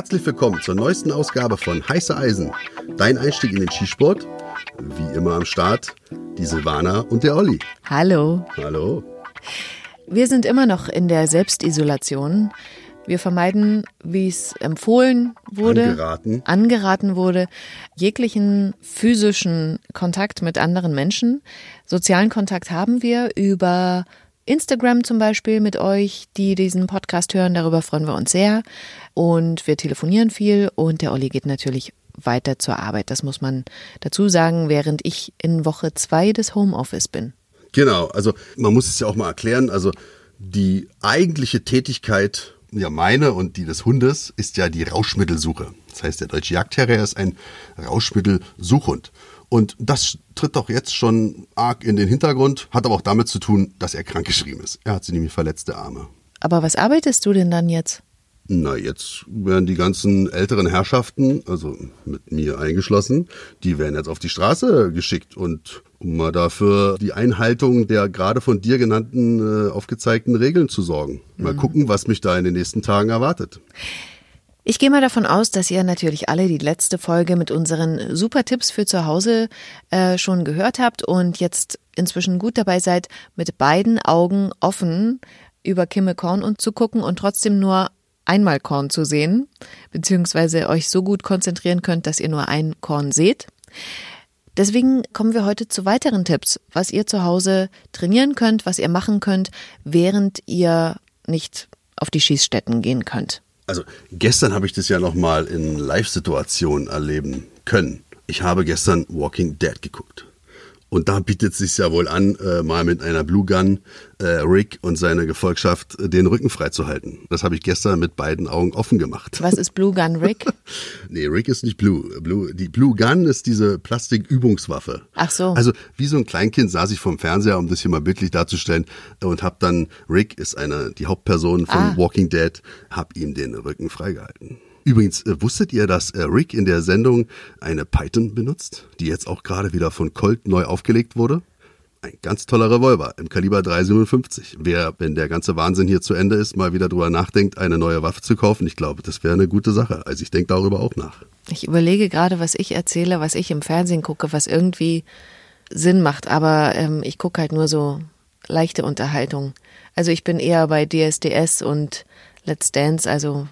Herzlich willkommen zur neuesten Ausgabe von Heiße Eisen. Dein Einstieg in den Skisport. Wie immer am Start die Silvana und der Olli. Hallo. Hallo. Wir sind immer noch in der Selbstisolation. Wir vermeiden, wie es empfohlen wurde, Angeraten. angeraten wurde, jeglichen physischen Kontakt mit anderen Menschen. Sozialen Kontakt haben wir über Instagram zum Beispiel mit euch, die diesen Podcast hören. Darüber freuen wir uns sehr. Und wir telefonieren viel und der Olli geht natürlich weiter zur Arbeit. Das muss man dazu sagen, während ich in Woche zwei des Homeoffice bin. Genau, also man muss es ja auch mal erklären. Also die eigentliche Tätigkeit, ja meine und die des Hundes, ist ja die Rauschmittelsuche. Das heißt, der deutsche Jagdterrier ist ein Rauschmittelsuchhund. Und das tritt doch jetzt schon arg in den Hintergrund, hat aber auch damit zu tun, dass er krankgeschrieben ist. Er hat sie nämlich verletzte Arme. Aber was arbeitest du denn dann jetzt? Na, jetzt werden die ganzen älteren Herrschaften, also mit mir eingeschlossen, die werden jetzt auf die Straße geschickt und um mal dafür die Einhaltung der gerade von dir genannten äh, aufgezeigten Regeln zu sorgen. Mal gucken, was mich da in den nächsten Tagen erwartet. Ich gehe mal davon aus, dass ihr natürlich alle die letzte Folge mit unseren super Tipps für zu Hause äh, schon gehört habt und jetzt inzwischen gut dabei seid, mit beiden Augen offen über Kimme Korn und zu gucken und trotzdem nur einmal Korn zu sehen, beziehungsweise euch so gut konzentrieren könnt, dass ihr nur ein Korn seht. Deswegen kommen wir heute zu weiteren Tipps, was ihr zu Hause trainieren könnt, was ihr machen könnt, während ihr nicht auf die Schießstätten gehen könnt. Also gestern habe ich das ja noch mal in Live-Situationen erleben können. Ich habe gestern Walking Dead geguckt. Und da bietet es sich ja wohl an, äh, mal mit einer Blue Gun äh, Rick und seine Gefolgschaft äh, den Rücken freizuhalten. Das habe ich gestern mit beiden Augen offen gemacht. Was ist Blue Gun Rick? nee, Rick ist nicht Blue. Blue. Die Blue Gun ist diese Plastikübungswaffe. Ach so. Also wie so ein Kleinkind saß ich vom Fernseher, um das hier mal bildlich darzustellen, und habe dann Rick ist eine die Hauptperson von Ah. Walking Dead, habe ihm den Rücken freigehalten. Übrigens, äh, wusstet ihr, dass äh, Rick in der Sendung eine Python benutzt, die jetzt auch gerade wieder von Colt neu aufgelegt wurde? Ein ganz toller Revolver im Kaliber 357. Wer, wenn der ganze Wahnsinn hier zu Ende ist, mal wieder drüber nachdenkt, eine neue Waffe zu kaufen, ich glaube, das wäre eine gute Sache. Also ich denke darüber auch nach. Ich überlege gerade, was ich erzähle, was ich im Fernsehen gucke, was irgendwie Sinn macht, aber ähm, ich gucke halt nur so leichte Unterhaltung. Also ich bin eher bei DSDS und Let's Dance, also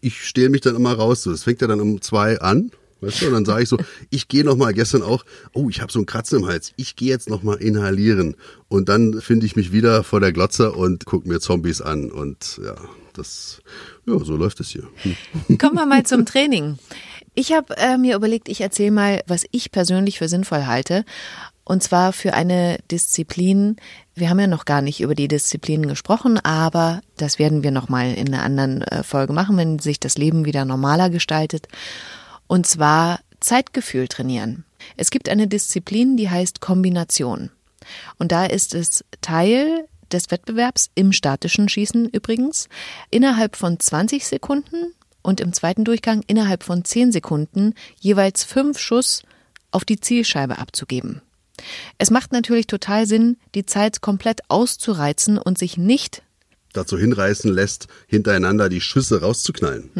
ich stehle mich dann immer raus. So, das fängt ja dann um zwei an. Weißt du, und dann sage ich so, ich gehe noch mal gestern auch, oh, ich habe so einen Kratzen im Hals, ich gehe jetzt noch mal inhalieren. Und dann finde ich mich wieder vor der Glotze und gucke mir Zombies an. Und ja, das, ja, so läuft es hier. Kommen wir mal zum Training. Ich habe äh, mir überlegt, ich erzähle mal, was ich persönlich für sinnvoll halte. Und zwar für eine Disziplin. Wir haben ja noch gar nicht über die Disziplinen gesprochen, aber das werden wir noch mal in einer anderen äh, Folge machen, wenn sich das Leben wieder normaler gestaltet. Und zwar Zeitgefühl trainieren. Es gibt eine Disziplin, die heißt Kombination. Und da ist es Teil des Wettbewerbs im statischen Schießen übrigens, innerhalb von 20 Sekunden und im zweiten Durchgang innerhalb von 10 Sekunden jeweils fünf Schuss auf die Zielscheibe abzugeben. Es macht natürlich total Sinn, die Zeit komplett auszureizen und sich nicht Dazu hinreißen lässt, hintereinander die Schüsse rauszuknallen.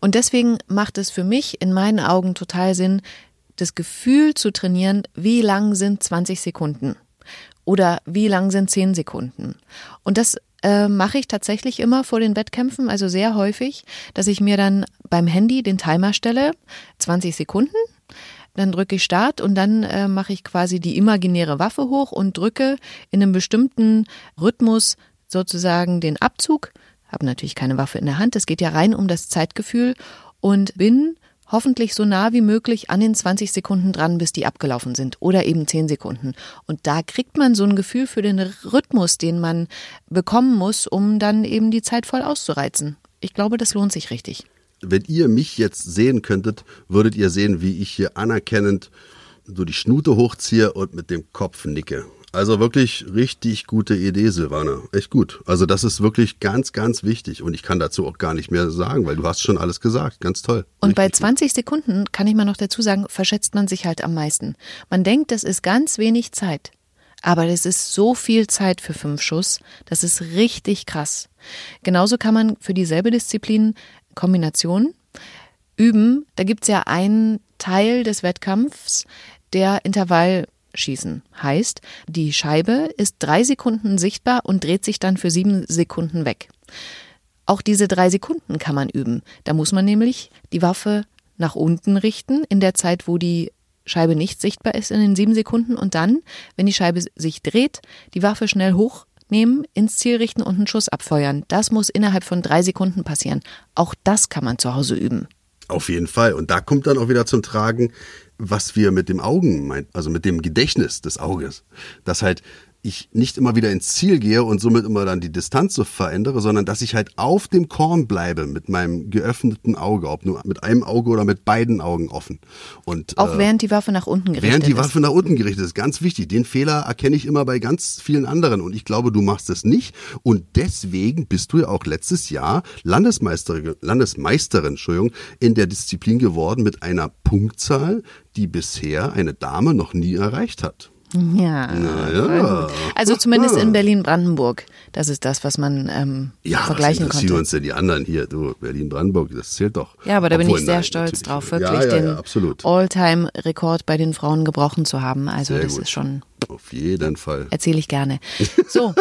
Und deswegen macht es für mich in meinen Augen total Sinn, das Gefühl zu trainieren, wie lang sind 20 Sekunden oder wie lang sind 10 Sekunden. Und das äh, mache ich tatsächlich immer vor den Wettkämpfen, also sehr häufig, dass ich mir dann beim Handy den Timer stelle, 20 Sekunden, dann drücke ich Start und dann äh, mache ich quasi die imaginäre Waffe hoch und drücke in einem bestimmten Rhythmus sozusagen den Abzug. Habe natürlich keine Waffe in der Hand. Es geht ja rein um das Zeitgefühl und bin hoffentlich so nah wie möglich an den 20 Sekunden dran, bis die abgelaufen sind oder eben 10 Sekunden. Und da kriegt man so ein Gefühl für den Rhythmus, den man bekommen muss, um dann eben die Zeit voll auszureizen. Ich glaube, das lohnt sich richtig. Wenn ihr mich jetzt sehen könntet, würdet ihr sehen, wie ich hier anerkennend so die Schnute hochziehe und mit dem Kopf nicke. Also wirklich richtig gute Idee, Silvana. Echt gut. Also das ist wirklich ganz, ganz wichtig. Und ich kann dazu auch gar nicht mehr sagen, weil du hast schon alles gesagt. Ganz toll. Und bei Richtig gut. 20 Sekunden kann ich mal noch dazu sagen, verschätzt man sich halt am meisten. Man denkt, das ist ganz wenig Zeit. Aber das ist so viel Zeit für fünf Schuss. Das ist richtig krass. Genauso kann man für dieselbe Disziplin Kombination. Üben, da gibt's ja einen Teil des Wettkampfs, der Intervallschießen heißt, die Scheibe ist drei Sekunden sichtbar und dreht sich dann für sieben Sekunden weg. Auch diese drei Sekunden kann man üben. Da muss man nämlich die Waffe nach unten richten, in der Zeit, wo die Scheibe nicht sichtbar ist in den sieben Sekunden und dann, wenn die Scheibe sich dreht, die Waffe schnell hochnehmen, ins Ziel richten und einen Schuss abfeuern. Das muss innerhalb von drei Sekunden passieren. Auch das kann man zu Hause üben. Auf jeden Fall. Und da kommt dann auch wieder zum Tragen, was wir mit dem Augen meinen, also mit dem Gedächtnis des Auges. Dass halt ich nicht immer wieder ins Ziel gehe und somit immer dann die Distanz so verändere, sondern dass ich halt auf dem Korn bleibe mit meinem geöffneten Auge, ob nur mit einem Auge oder mit beiden Augen offen. Und, Auch äh, während die Waffe nach unten gerichtet ist. Während die Waffe nach unten gerichtet ist, ganz wichtig. Den Fehler erkenne ich immer bei ganz vielen anderen und ich glaube, du machst es nicht und deswegen bist du ja auch letztes Jahr Landesmeisterin, Landesmeisterin, Entschuldigung, in der Disziplin geworden mit einer Punktzahl, die bisher eine Dame noch nie erreicht hat. Ja. Naja. Also zumindest in Berlin-Brandenburg. Das ist das, was man ähm, Ja, vergleichen konnte. uns denn die anderen hier? Du, Berlin-Brandenburg, das zählt doch. Ja, aber da bin Obwohl, ich sehr nein, stolz drauf, Ja, wirklich ja, den ja, absolut. All-Time-Rekord bei den Frauen gebrochen zu haben. Also Sehr das gut. ist schon, Auf jeden Fall. erzähle ich gerne. So,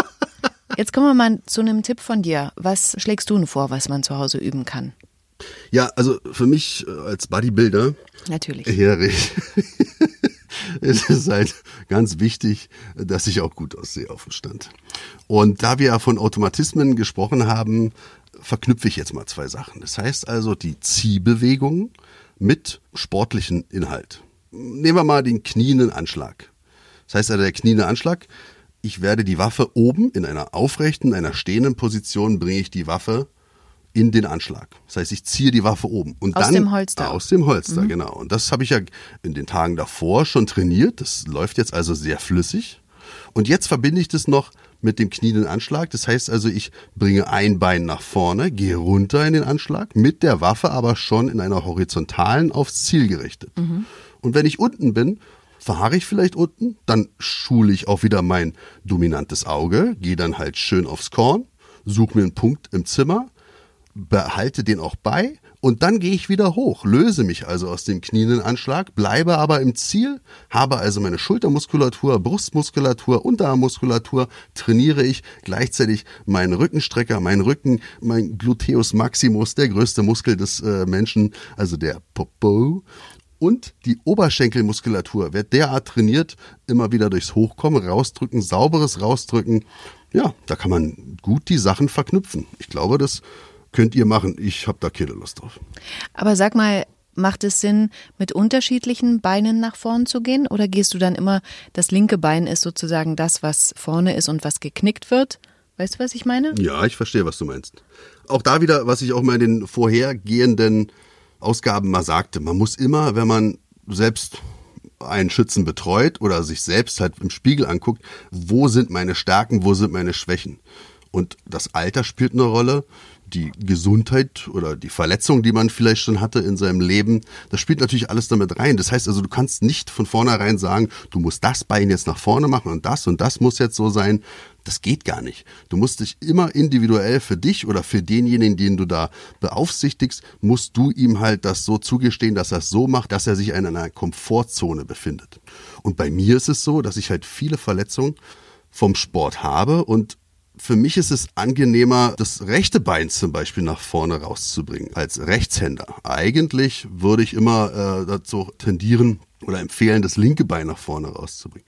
jetzt kommen wir mal zu einem Tipp von dir. Was schlägst du denn vor, was man zu Hause üben kann? Ja, also für mich äh, als Bodybuilder Natürlich. Ja, richtig. es ist halt ganz wichtig, dass ich auch gut aussehe auf dem Stand. Und da wir ja von Automatismen gesprochen haben, verknüpfe ich jetzt mal zwei Sachen. Das heißt also die Ziehbewegung mit sportlichen Inhalt. Nehmen wir mal den knienden Anschlag. Das heißt also der kniende Anschlag, ich werde die Waffe oben in einer aufrechten, einer stehenden Position bringe ich die Waffe in den Anschlag. Das heißt, ich ziehe die Waffe oben. Und Aus dann, dem Holster. Aus dem Holster, genau. Und das habe ich ja in den Tagen davor schon trainiert. Das läuft jetzt also sehr flüssig. Und jetzt verbinde ich das noch mit dem knienden Anschlag. Das heißt also, ich bringe ein Bein nach vorne, gehe runter in den Anschlag, mit der Waffe aber schon in einer horizontalen aufs Ziel gerichtet. Und wenn ich unten bin, verharre ich vielleicht unten, dann schule ich auch wieder mein dominantes Auge, gehe dann halt schön aufs Korn, suche mir einen Punkt im Zimmer, behalte den auch bei und dann gehe ich wieder hoch, löse mich also aus dem knienden Anschlag, bleibe aber im Ziel, habe also meine Schultermuskulatur, Brustmuskulatur, Unterarmmuskulatur, trainiere ich gleichzeitig meinen Rückenstrecker, meinen Rücken, mein Gluteus maximus, der größte Muskel des äh, Menschen, also der Popo. Und die Oberschenkelmuskulatur wird derart trainiert, immer wieder durchs Hochkommen, rausdrücken, sauberes rausdrücken. Ja, da kann man gut die Sachen verknüpfen. Ich glaube, das könnt ihr machen. Ich habe da keine Lust drauf. Aber sag mal, macht es Sinn, mit unterschiedlichen Beinen nach vorn zu gehen? Oder gehst du dann immer, das linke Bein ist sozusagen das, was vorne ist und was geknickt wird? Weißt du, was ich meine? Ja, ich verstehe, was du meinst. Auch da wieder, was ich auch mal in den vorhergehenden Ausgaben mal sagte, man muss immer, wenn man selbst einen Schützen betreut oder sich selbst halt im Spiegel anguckt, wo sind meine Stärken, wo sind meine Schwächen. Und das Alter spielt eine Rolle, die Gesundheit oder die Verletzung, die man vielleicht schon hatte in seinem Leben, das spielt natürlich alles damit rein. Das heißt also, du kannst nicht von vornherein sagen, du musst das Bein jetzt nach vorne machen und das und das muss jetzt so sein. Das geht gar nicht. Du musst dich immer individuell für dich oder für denjenigen, den du da beaufsichtigst, musst du ihm halt das so zugestehen, dass er es so macht, dass er sich in einer Komfortzone befindet. Und bei mir ist es so, dass ich halt viele Verletzungen vom Sport habe und für mich ist es angenehmer, das rechte Bein zum Beispiel nach vorne rauszubringen als Rechtshänder. Eigentlich würde ich immer äh, dazu tendieren oder empfehlen, das linke Bein nach vorne rauszubringen.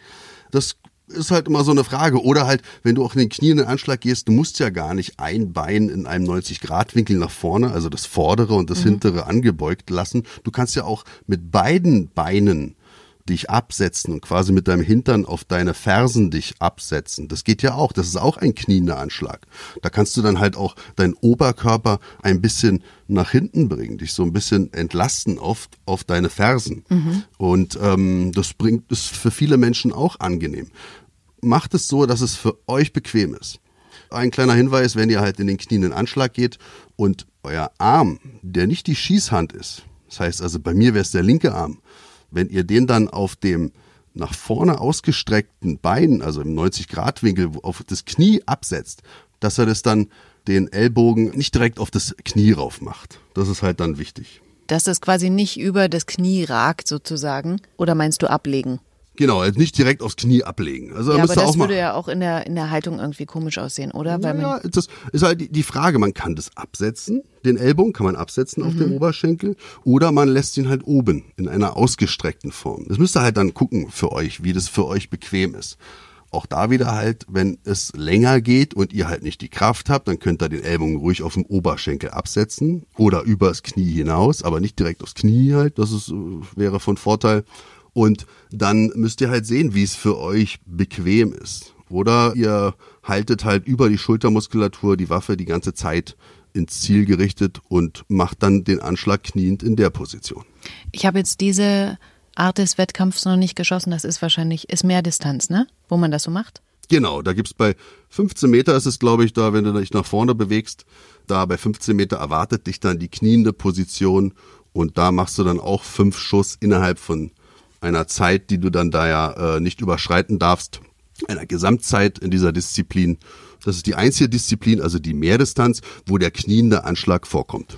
Das ist halt immer so eine Frage. Oder halt, wenn du auch in den Knien in den Anschlag gehst, du musst ja gar nicht ein Bein in einem 90-Grad-Winkel nach vorne, also das vordere und das hintere angebeugt lassen. Du kannst ja auch mit beiden Beinen dich absetzen und quasi mit deinem Hintern auf deine Fersen dich absetzen. Das geht ja auch. Das ist auch ein kniender Anschlag. Da kannst du dann halt auch deinen Oberkörper ein bisschen nach hinten bringen, dich so ein bisschen entlasten auf, auf deine Fersen. Und ähm, das bringt es für viele Menschen auch angenehm. Macht es so, dass es für euch bequem ist. Ein kleiner Hinweis, wenn ihr halt in den Knien in den Anschlag geht und euer Arm, der nicht die Schießhand ist, das heißt also bei mir wäre es der linke Arm, wenn ihr den dann auf dem nach vorne ausgestreckten Bein, also im 90-Grad-Winkel auf das Knie absetzt, dass er das dann den Ellbogen nicht direkt auf das Knie rauf macht. Das ist halt dann wichtig. Dass es quasi nicht über das Knie ragt sozusagen. Oder meinst du ablegen? Genau, nicht direkt aufs Knie ablegen. Also ja, aber das würde ja auch in der, in der Haltung irgendwie komisch aussehen, oder? Weil man, ja, das ist halt die- die Frage, man kann das absetzen, den Ellbogen kann man absetzen auf Mhm. den Oberschenkel oder man lässt ihn halt oben in einer ausgestreckten Form. Das müsst ihr halt dann gucken für euch, wie das für euch bequem ist. Auch da wieder halt, wenn es länger geht und ihr halt nicht die Kraft habt, dann könnt ihr den Ellbogen ruhig auf dem Oberschenkel absetzen oder übers Knie hinaus, aber nicht direkt aufs Knie halt, das ist, äh, wäre von Vorteil. Und dann müsst ihr halt sehen, wie es für euch bequem ist. Oder ihr haltet halt über die Schultermuskulatur die Waffe die ganze Zeit ins Ziel gerichtet und macht dann den Anschlag kniend in der Position. ich habe jetzt diese Art des Wettkampfs noch nicht geschossen. Das ist wahrscheinlich, ist mehr Distanz, ne? Wo man das so macht? Genau, da gibt's bei 15 Meter ist es, glaube ich, da, wenn du dich nach vorne bewegst, da bei 15 Meter erwartet dich dann die kniende Position und da machst du dann auch fünf Schuss innerhalb von einer Zeit, die du dann da ja äh, nicht überschreiten darfst, einer Gesamtzeit in dieser Disziplin. Das ist die einzige Disziplin, also die Mehrdistanz, wo der kniende Anschlag vorkommt.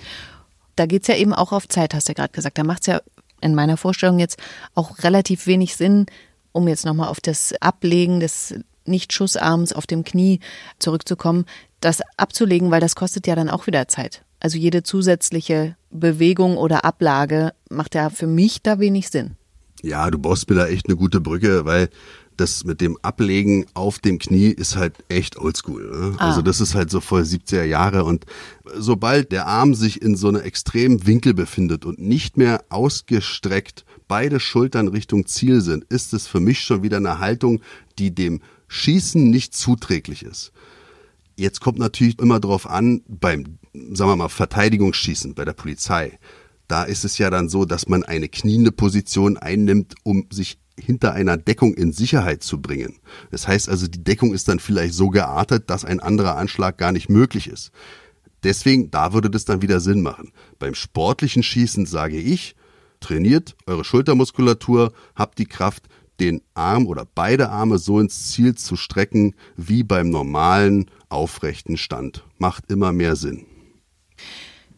Da geht's ja eben auch auf Zeit, hast du ja gerade gesagt. Da macht's ja in meiner Vorstellung jetzt auch relativ wenig Sinn, um jetzt nochmal auf das Ablegen des Nicht-Schussarms auf dem Knie zurückzukommen, das abzulegen, weil das kostet ja dann auch wieder Zeit. Also jede zusätzliche Bewegung oder Ablage macht ja für mich da wenig Sinn. Ja, du baust mir da echt eine gute Brücke, weil das mit dem Ablegen auf dem Knie ist halt echt oldschool. Ne? Ah. Also das ist halt so voll 70er Jahre und sobald der Arm sich in so einem extremen Winkel befindet und nicht mehr ausgestreckt beide Schultern Richtung Ziel sind, ist es für mich schon wieder eine Haltung, die dem Schießen nicht zuträglich ist. Jetzt kommt natürlich immer drauf an, beim, sagen wir mal, Verteidigungsschießen bei der Polizei. Da ist es ja dann so, dass man eine kniende Position einnimmt, um sich hinter einer Deckung in Sicherheit zu bringen. Das heißt also, die Deckung ist dann vielleicht so geartet, dass ein anderer Anschlag gar nicht möglich ist. Deswegen, da würde das dann wieder Sinn machen. Beim sportlichen Schießen sage ich, trainiert eure Schultermuskulatur, habt die Kraft, den Arm oder beide Arme so ins Ziel zu strecken wie beim normalen aufrechten Stand. Macht immer mehr Sinn.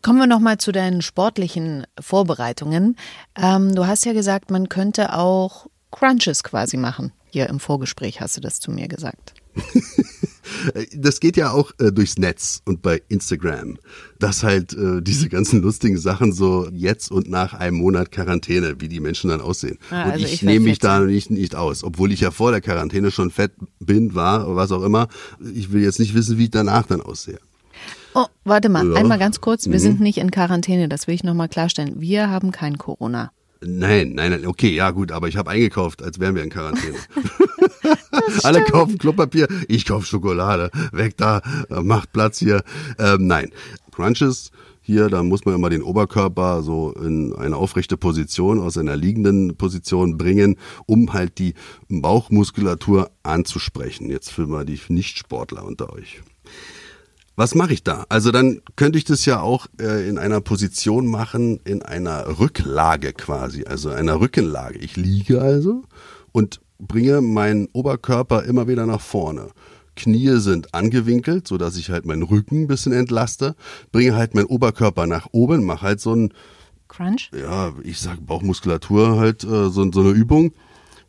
Kommen wir nochmal zu deinen sportlichen Vorbereitungen. Ähm, du hast ja gesagt, man könnte auch Crunches quasi machen. Hier im Vorgespräch hast du das zu mir gesagt. Das geht ja auch äh, durchs Netz und bei Instagram, dass halt äh, diese ganzen lustigen Sachen so jetzt und nach einem Monat Quarantäne, wie die Menschen dann aussehen. Ah, und also ich, ich nehme mich da nicht, nicht aus, obwohl ich ja vor der Quarantäne schon fett bin, war, oder was auch immer. Ich will jetzt nicht wissen, wie ich danach dann aussehe. Oh, warte mal, Ja. einmal ganz kurz. Mhm. Wir sind nicht in Quarantäne, das will ich nochmal klarstellen. Wir haben kein Corona. Nein, nein, nein, okay, ja gut, aber ich habe eingekauft, als wären wir in Quarantäne. Alle kaufen Klopapier, ich kaufe Schokolade. Weg da, äh, macht Platz hier. Ähm, nein, Crunches hier, da muss man immer den Oberkörper so in eine aufrechte Position aus einer liegenden Position bringen, um halt die Bauchmuskulatur anzusprechen. Jetzt für mal die Nichtsportler unter euch. Was mache ich da? Also dann könnte ich das ja auch äh, in einer Position machen, in einer Rücklage quasi, also einer Rückenlage. Ich liege also und bringe meinen Oberkörper immer wieder nach vorne. Knie sind angewinkelt, so dass ich halt meinen Rücken ein bisschen entlaste, bringe halt meinen Oberkörper nach oben, mache halt so ein, Crunch? ja, ich sag Bauchmuskulatur halt, äh, so, so eine Übung.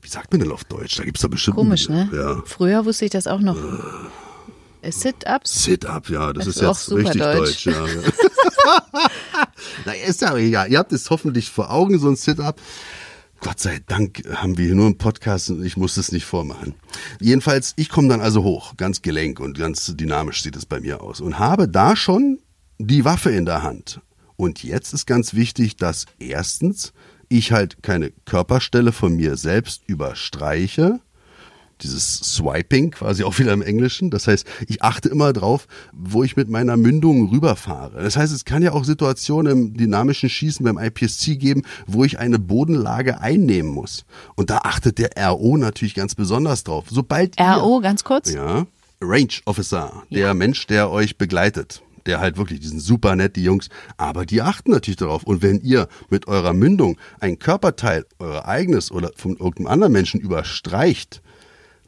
Wie sagt man denn auf Deutsch? Da gibt's da bestimmt. Komisch, ne? Ja. Früher wusste ich das auch noch. Sit-ups? Sit-up, ja, das, Das ist jetzt richtig deutsch. deutsch. ja. Na, ist ja egal. Ihr habt es hoffentlich vor Augen, so ein Sit-up. Gott sei Dank haben wir hier nur einen Podcast und ich muss es nicht vormachen. Jedenfalls, ich komme dann also hoch, ganz gelenk und ganz dynamisch sieht es bei mir aus und habe da schon die Waffe in der Hand. Und jetzt ist ganz wichtig, dass erstens ich halt keine Körperstelle von mir selbst überstreiche, dieses Swiping, quasi auch wieder im Englischen. Das heißt, ich achte immer drauf, wo ich mit meiner Mündung rüberfahre. Das heißt, es kann ja auch Situationen im dynamischen Schießen beim IPSC geben, wo ich eine Bodenlage einnehmen muss. Und da achtet der RO natürlich ganz besonders drauf. Sobald ihr, RO, ganz kurz? ja, Range Officer, der Mensch, der euch begleitet. Der halt wirklich, die sind super nett, die Jungs, aber die achten natürlich darauf. Und wenn ihr mit eurer Mündung ein Körperteil, euer eigenes oder von irgendeinem anderen Menschen überstreicht,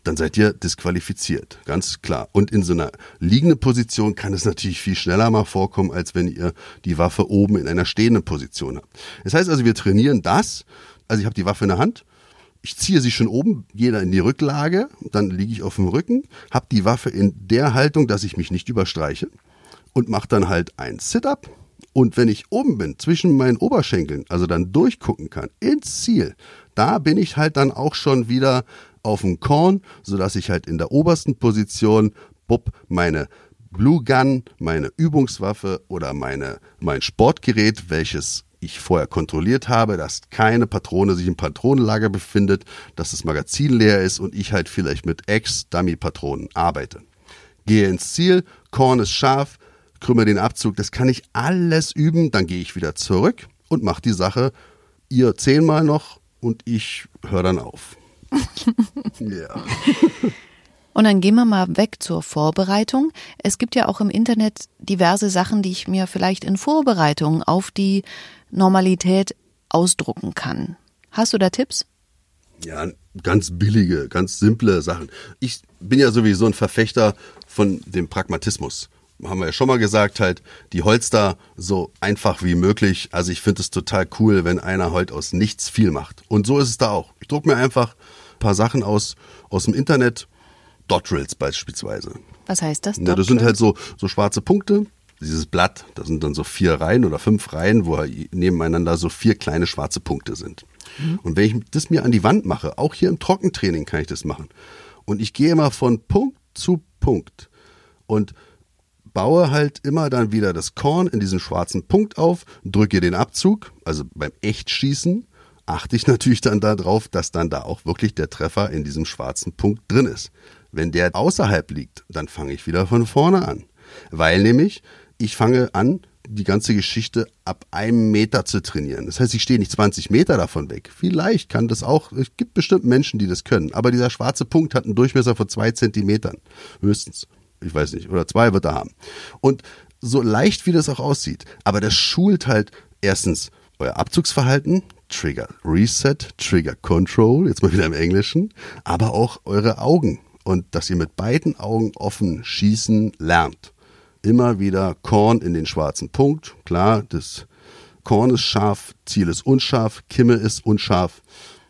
dann seid ihr disqualifiziert, ganz klar. Und in so einer liegenden Position kann es natürlich viel schneller mal vorkommen, als wenn ihr die Waffe oben in einer stehenden Position habt. Das heißt also, wir trainieren das. Also ich habe die Waffe in der Hand, ich ziehe sie schon oben, jeder in die Rücklage, dann liege ich auf dem Rücken, habe die Waffe in der Haltung, dass ich mich nicht überstreiche und mache dann halt ein Sit-up. Und wenn ich oben bin, zwischen meinen Oberschenkeln, also dann durchgucken kann, ins Ziel, da bin ich halt dann auch schon wieder auf dem Korn, sodass ich halt in der obersten Position, bupp, meine Blue Gun, meine Übungswaffe oder meine, mein Sportgerät, welches ich vorher kontrolliert habe, dass keine Patrone sich im Patronenlager befindet, dass das Magazin leer ist und ich halt vielleicht mit Ex-Dummy-Patronen arbeite. Gehe ins Ziel, Korn ist scharf, krümme den Abzug, das kann ich alles üben, dann gehe ich wieder zurück und mache die Sache ihr zehnmal noch und ich höre dann auf. Ja. Und dann gehen wir mal weg zur Vorbereitung. Es gibt ja auch im Internet diverse Sachen, die ich mir vielleicht in Vorbereitung auf die Normalität ausdrucken kann. Hast du da Tipps? Ja, ganz billige, ganz simple Sachen. Ich bin ja sowieso ein Verfechter von dem Pragmatismus. Haben wir ja schon mal gesagt, halt die Holster so einfach wie möglich. Also ich finde es total cool, wenn einer heute aus nichts viel macht. Und so ist es da auch. Ich drucke mir einfach ein paar Sachen aus, aus dem Internet, Dot Drills beispielsweise. Was heißt das? Ja, das sind halt so, so schwarze Punkte. Dieses Blatt, das sind dann so vier Reihen oder fünf Reihen, wo nebeneinander so vier kleine schwarze Punkte sind. Mhm. Und wenn ich das mir an die Wand mache, auch hier im Trockentraining kann ich das machen. Und ich gehe immer von Punkt zu Punkt und baue halt immer dann wieder das Korn in diesen schwarzen Punkt auf, drücke den Abzug, also beim Echtschießen achte ich natürlich dann darauf, dass dann da auch wirklich der Treffer in diesem schwarzen Punkt drin ist. Wenn der außerhalb liegt, dann fange ich wieder von vorne an. Weil nämlich ich fange an, die ganze Geschichte ab einem Meter zu trainieren. Das heißt, ich stehe nicht 20 Meter davon weg. Vielleicht kann das auch, es gibt bestimmt Menschen, die das können. Aber dieser schwarze Punkt hat einen Durchmesser von zwei Zentimetern. Höchstens. Ich weiß nicht. Oder zwei wird er haben. Und so leicht wie das auch aussieht. Aber das schult halt erstens euer Abzugsverhalten, Trigger Reset, Trigger Control, jetzt mal wieder im Englischen, aber auch eure Augen und dass ihr mit beiden Augen offen schießen lernt. Immer wieder Korn in den schwarzen Punkt. Klar, das Korn ist scharf, Ziel ist unscharf, Kimme ist unscharf.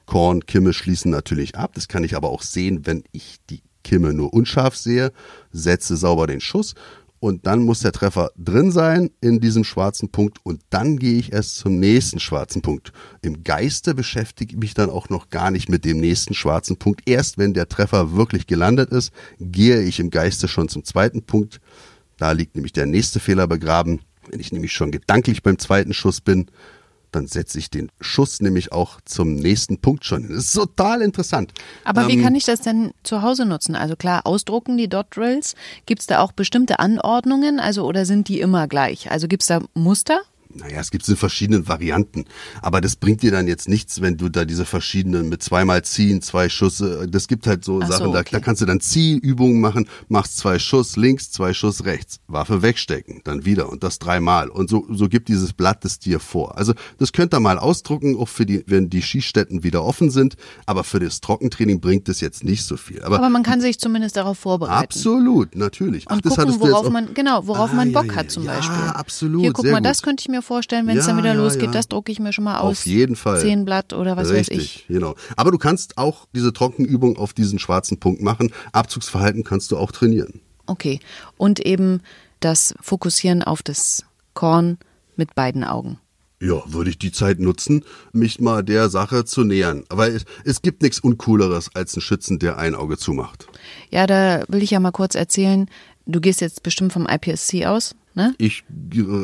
Korn, Kimme schließen natürlich ab. Das kann ich aber auch sehen, wenn ich die Kimme nur unscharf sehe. Setze sauber den Schuss und dann muss der Treffer drin sein in diesem schwarzen Punkt und dann gehe ich erst zum nächsten schwarzen Punkt. Im Geiste beschäftige ich mich dann auch noch gar nicht mit dem nächsten schwarzen Punkt. Erst wenn der Treffer wirklich gelandet ist, gehe ich im Geiste schon zum zweiten Punkt. Da liegt nämlich der nächste Fehler begraben. Wenn ich nämlich schon gedanklich beim zweiten Schuss bin, dann setze ich den Schuss nämlich auch zum nächsten Punkt schon. Das ist total interessant. Aber ähm, wie kann ich das denn zu Hause nutzen? Also klar, ausdrucken die Dot Drills. Gibt es da auch bestimmte Anordnungen? Also oder sind die immer gleich? Also gibt es da Muster? Naja, es gibt es in verschiedenen Varianten. Aber das bringt dir dann jetzt nichts, wenn du da diese verschiedenen mit zweimal ziehen, zwei Schüsse, das gibt halt so Ach Sachen, so, okay. da, da, kannst du dann Zielübungen machen, machst zwei Schuss links, zwei Schuss rechts, Waffe wegstecken, dann wieder und das dreimal. Und so, so gibt dieses Blatt es dir vor. Also das könnt ihr mal ausdrucken, auch für die, wenn die Schießstätten wieder offen sind. Aber für das Trockentraining bringt es jetzt nicht so viel. Aber, aber man kann sich zumindest darauf vorbereiten. Absolut, natürlich. Und Ach, gucken, worauf man, genau, worauf ah, man Bock ja, hat zum ja, Beispiel. Ja, absolut. Hier, guck mal, gut. das könnte ich mir vorstellen, wenn es ja, dann wieder ja, losgeht. Ja. Das drucke ich mir schon mal aus. Auf jeden Fall. Zehn Blatt oder was Richtig, weiß ich. genau. Aber du kannst auch diese Trockenübung auf diesen schwarzen Punkt machen. Abzugsverhalten kannst du auch trainieren. Okay. Und eben das Fokussieren auf das Korn mit beiden Augen. Ja, würde ich die Zeit nutzen, mich mal der Sache zu nähern. Aber es, es gibt nichts Uncooleres als einen Schützen, der ein Auge zumacht. Ja, da will ich ja mal kurz erzählen. Du gehst jetzt bestimmt vom IPSC aus. Ne? Ich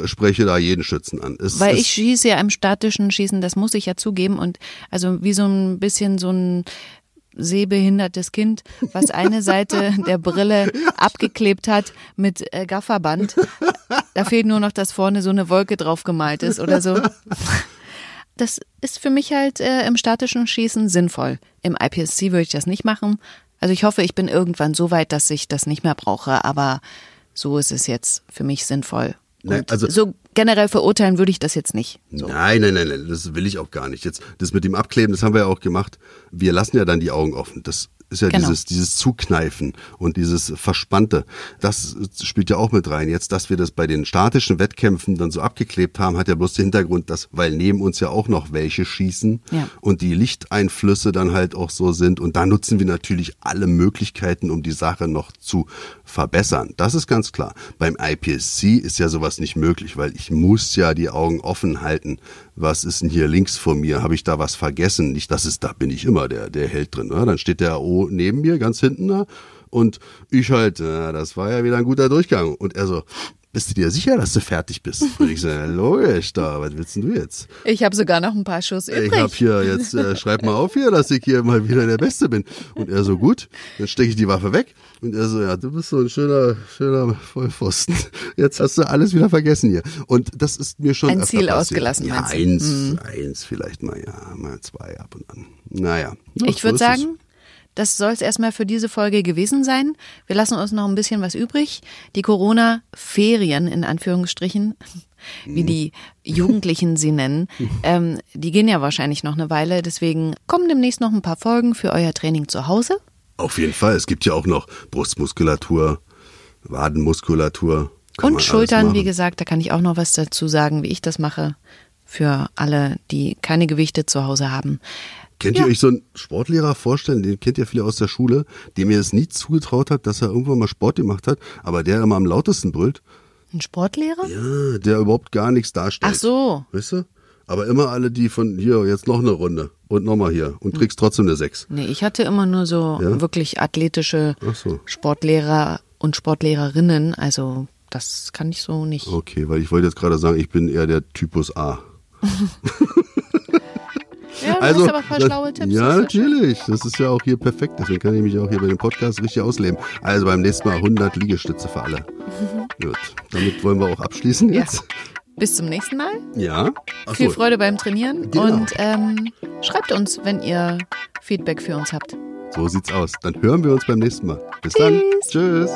spreche da jeden Schützen an. Es, Weil ich schieße ja im statischen Schießen, das muss ich ja zugeben. Und also wie so ein bisschen so ein sehbehindertes Kind, was eine Seite der Brille abgeklebt hat mit äh, Gafferband. Da fehlt nur noch, dass vorne so eine Wolke drauf gemalt ist oder so. Das ist für mich halt äh, im statischen Schießen sinnvoll. Im IPSC würde ich das nicht machen. Also ich hoffe, ich bin irgendwann so weit, dass ich das nicht mehr brauche, aber so ist es jetzt für mich sinnvoll. Nein, also so generell verurteilen würde ich das jetzt nicht. So. Nein, nein, nein, das will ich auch gar nicht. Jetzt das mit dem Abkleben, das haben wir ja auch gemacht. Wir lassen ja dann die Augen offen. Das Ist ja Genau. dieses, dieses Zukneifen und dieses Verspannte. Das spielt ja auch mit rein. Jetzt, dass wir das bei den statischen Wettkämpfen dann so abgeklebt haben, hat ja bloß den Hintergrund, dass, weil neben uns ja auch noch welche schießen Ja. und die Lichteinflüsse dann halt auch so sind. Und da nutzen wir natürlich alle Möglichkeiten, um die Sache noch zu verbessern. Das ist ganz klar. Beim IPSC ist ja sowas nicht möglich, weil ich muss ja die Augen offen halten. Was ist denn hier links vor mir? Habe ich da was vergessen? Nicht, dass es, da bin ich immer der, der Held drin. Ne? Dann steht der O neben mir, ganz hinten da. Und ich halt, ja, das war ja wieder ein guter Durchgang. Und er so, bist du dir sicher, dass du fertig bist? Und ich so, ja, logisch, da, was willst denn du jetzt? Ich habe sogar noch ein paar Schuss Ich übrig. hab hier jetzt, äh, schreib mal auf hier, dass ich hier mal wieder der Beste bin. Und er so, gut, dann stecke ich die Waffe weg. Und er so, ja, du bist so ein schöner, schöner Vollpfosten. Jetzt hast du alles wieder vergessen hier. Und das ist mir schon Ein öfter Ziel passiert. ausgelassen, Ja, meinst du? eins, eins vielleicht mal, ja, mal zwei ab und an. Naja. Ja, Ich so würde es. sagen, das soll es erstmal für diese Folge gewesen sein. Wir lassen uns noch ein bisschen was übrig. Die Corona-Ferien in Anführungsstrichen, wie die Jugendlichen sie nennen, ähm, die gehen ja wahrscheinlich noch eine Weile. Deswegen kommen demnächst noch ein paar Folgen für euer Training zu Hause. Auf jeden Fall. Es gibt ja auch noch Brustmuskulatur, Wadenmuskulatur. Kann Und Schultern, wie gesagt, da kann ich auch noch was dazu sagen, wie ich das mache. Für alle, die keine Gewichte zu Hause haben. Kennt Ja. ihr euch so einen Sportlehrer vorstellen, den kennt ihr viele aus der Schule, dem ihr es nie zugetraut hat, dass er irgendwann mal Sport gemacht hat, aber der immer am lautesten brüllt? Ein Sportlehrer? Ja, der überhaupt gar nichts darstellt. Ach so. Weißt du? Aber immer alle, die von hier, jetzt noch eine Runde und nochmal hier und kriegst trotzdem eine 6. Nee, ich hatte immer nur so Ja? wirklich athletische so. Sportlehrer und Sportlehrerinnen. Also das kann ich so nicht. Okay, weil ich wollte jetzt gerade sagen, ich bin eher der Typus A. Ja, du Also, hast aber ein paar das- schlaue Tipps. Ja, natürlich. Das ist ja auch hier perfekt. Deswegen kann ich mich auch hier bei dem Podcast richtig ausleben. Also beim nächsten Mal 100 Liegestütze für alle. Gut. Damit wollen wir auch abschließen Ja. jetzt. Bis zum nächsten Mal. Ja. Ach Viel. Freude beim Trainieren Genau. und ähm, schreibt uns, wenn ihr Feedback für uns habt. So sieht's aus. Dann hören wir uns beim nächsten Mal. Bis dann. Tschüss.